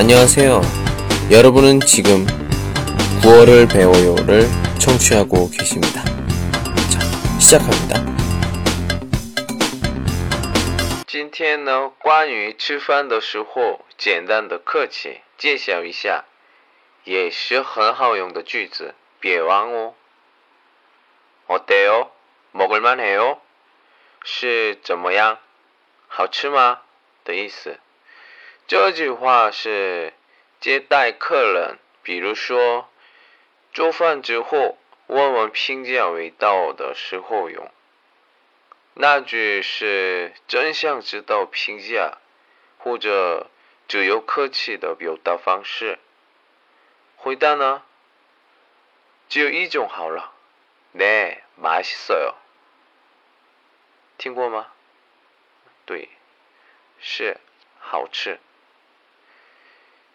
안녕하세요. 여러분은 지금 9월을 배워요를 청취하고 계십니다. 자, 시작합니다. 今天呢，关于吃饭的时候简单的客气介绍一下，也是很好用的句子，别忘哦。어때요？먹을만해요？是怎么样？好吃吗？的意思。 这句话是接待客人，比如说做饭之后问问评价味道的时候用。那句是真想知道评价，或者只有客气的表达方式。回答呢，只有一种好了，네맛있어요。听过吗？对，是好吃。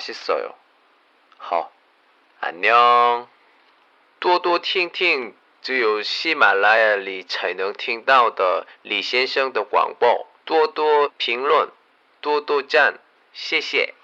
맛있어요好，안녕多多听听。只有喜马拉雅里才能听到的李先生的广播，多多评论，多多赞，谢谢。